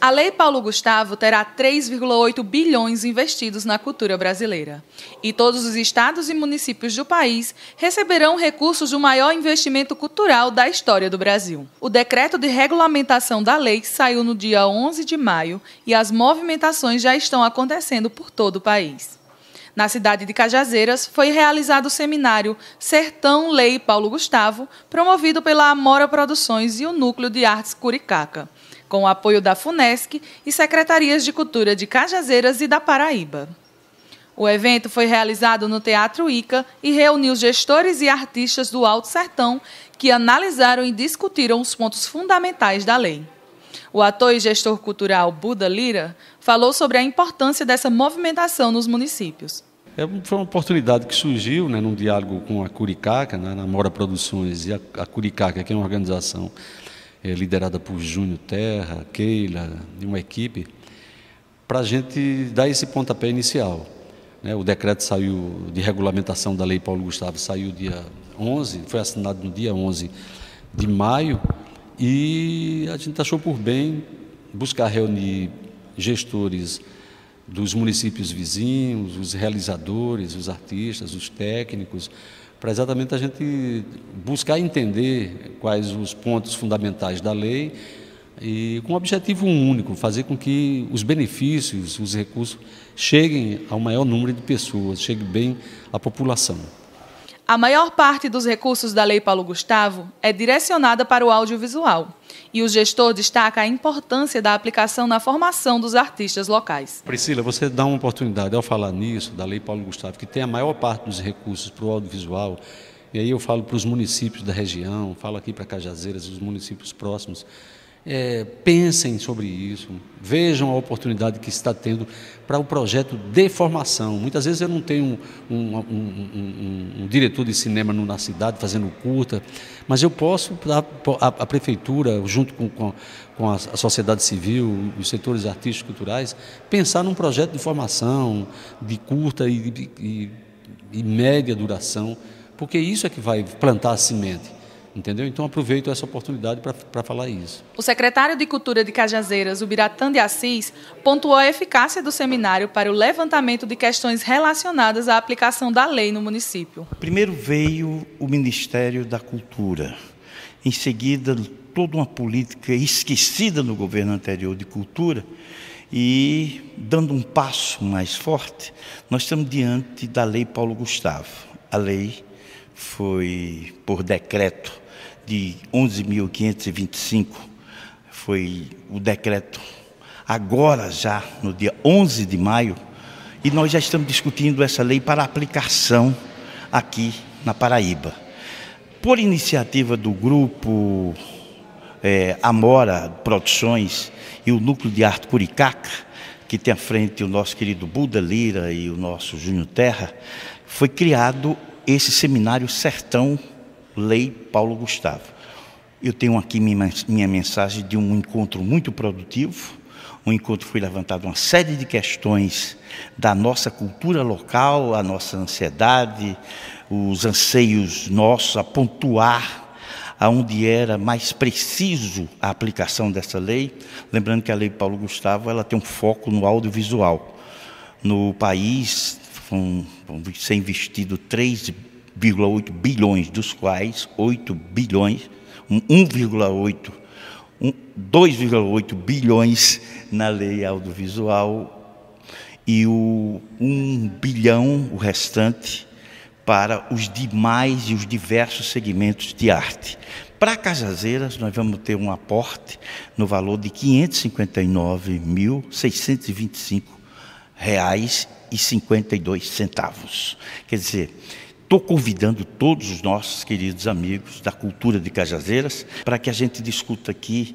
A Lei Paulo Gustavo terá 3,8 bilhões investidos na cultura brasileira. E todos os estados e municípios do país receberão recursos do maior investimento cultural da história do Brasil. O decreto de regulamentação da lei saiu no dia 11 de maio e as movimentações já estão acontecendo por todo o país. Na cidade de Cajazeiras, foi realizado o seminário Sertão Lei Paulo Gustavo, promovido pela Amora Produções e o Núcleo de Artes Curicaca com o apoio da FUNESC e secretarias de cultura de Cajazeiras e da Paraíba. O evento foi realizado no Teatro Ica e reuniu gestores e artistas do Alto Sertão que analisaram e discutiram os pontos fundamentais da lei. O ator e gestor cultural Buda Lira falou sobre a importância dessa movimentação nos municípios. É, foi uma oportunidade que surgiu né, num diálogo com a Curicaca, né, na Mora Produções, e a, a Curicaca, que é uma organização liderada por Júnior Terra, Keila, e uma equipe, para a gente dar esse pontapé inicial. Né? O decreto saiu de regulamentação da Lei Paulo Gustavo, saiu dia 11, foi assinado no dia 11 de maio, e a gente achou por bem buscar reunir gestores dos municípios vizinhos, os realizadores, os artistas, os técnicos, para exatamente a gente buscar entender quais os pontos fundamentais da lei e com um objetivo único, fazer com que os benefícios, os recursos cheguem ao maior número de pessoas, chegue bem à população. A maior parte dos recursos da Lei Paulo Gustavo é direcionada para o audiovisual. E o gestor destaca a importância da aplicação na formação dos artistas locais. Priscila, você dá uma oportunidade ao falar nisso, da Lei Paulo Gustavo, que tem a maior parte dos recursos para o audiovisual, e aí eu falo para os municípios da região, falo aqui para Cajazeiras, os municípios próximos, é, pensem sobre isso, vejam a oportunidade que está tendo para o projeto de formação. Muitas vezes eu não tenho um, um, um, diretor de cinema na cidade fazendo curta, mas eu posso, a, a, a prefeitura, junto com, com, com a, sociedade civil, os setores artísticos culturais, pensar num projeto de formação, de curta e, e, e média duração, porque isso é que vai plantar a semente. Entendeu? Então aproveito essa oportunidade para falar isso. O secretário de Cultura de Cajazeiras, Ubiratã de Assis, pontuou a eficácia do seminário para o levantamento de questões relacionadas à aplicação da lei no município. Primeiro veio o Ministério da Cultura. Em seguida, toda uma política esquecida no governo anterior de cultura. E, dando um passo mais forte, nós estamos diante da Lei Paulo Gustavo. A lei foi por decreto de 11.525, foi o decreto agora já no dia 11 de maio, e nós já estamos discutindo essa lei para aplicação aqui na Paraíba. Por iniciativa do grupo é, Amora Produções e o Núcleo de Arte Curicaca, que tem à frente o nosso querido Buda Lira e o nosso Júnior Terra, foi criado esse seminário Sertão Lei Paulo Gustavo. Eu tenho aqui minha mensagem de um encontro muito produtivo. Um encontro foi levantado uma série de questões da nossa cultura local, a nossa ansiedade, os anseios nossos a pontuar aonde era mais preciso a aplicação dessa lei, lembrando que a lei Paulo Gustavo ela tem um foco no audiovisual. No país foram, foram ser investidos 3 1,8 bilhões, dos quais 8 bilhões, 1,8 2,8 bilhões na lei audiovisual e o 1 bilhão, o restante, para os demais e os diversos segmentos de arte. Para Cajazeiras, nós vamos ter um aporte no valor de R$ 559.625,52. Quer dizer, estou convidando todos os nossos queridos amigos da cultura de Cajazeiras para que a gente discuta aqui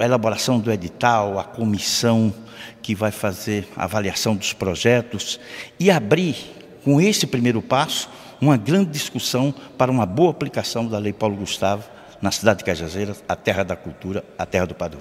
a elaboração do edital, a comissão que vai fazer a avaliação dos projetos e abrir, com esse primeiro passo, uma grande discussão para uma boa aplicação da Lei Paulo Gustavo na cidade de Cajazeiras, a terra da cultura, a terra do Padre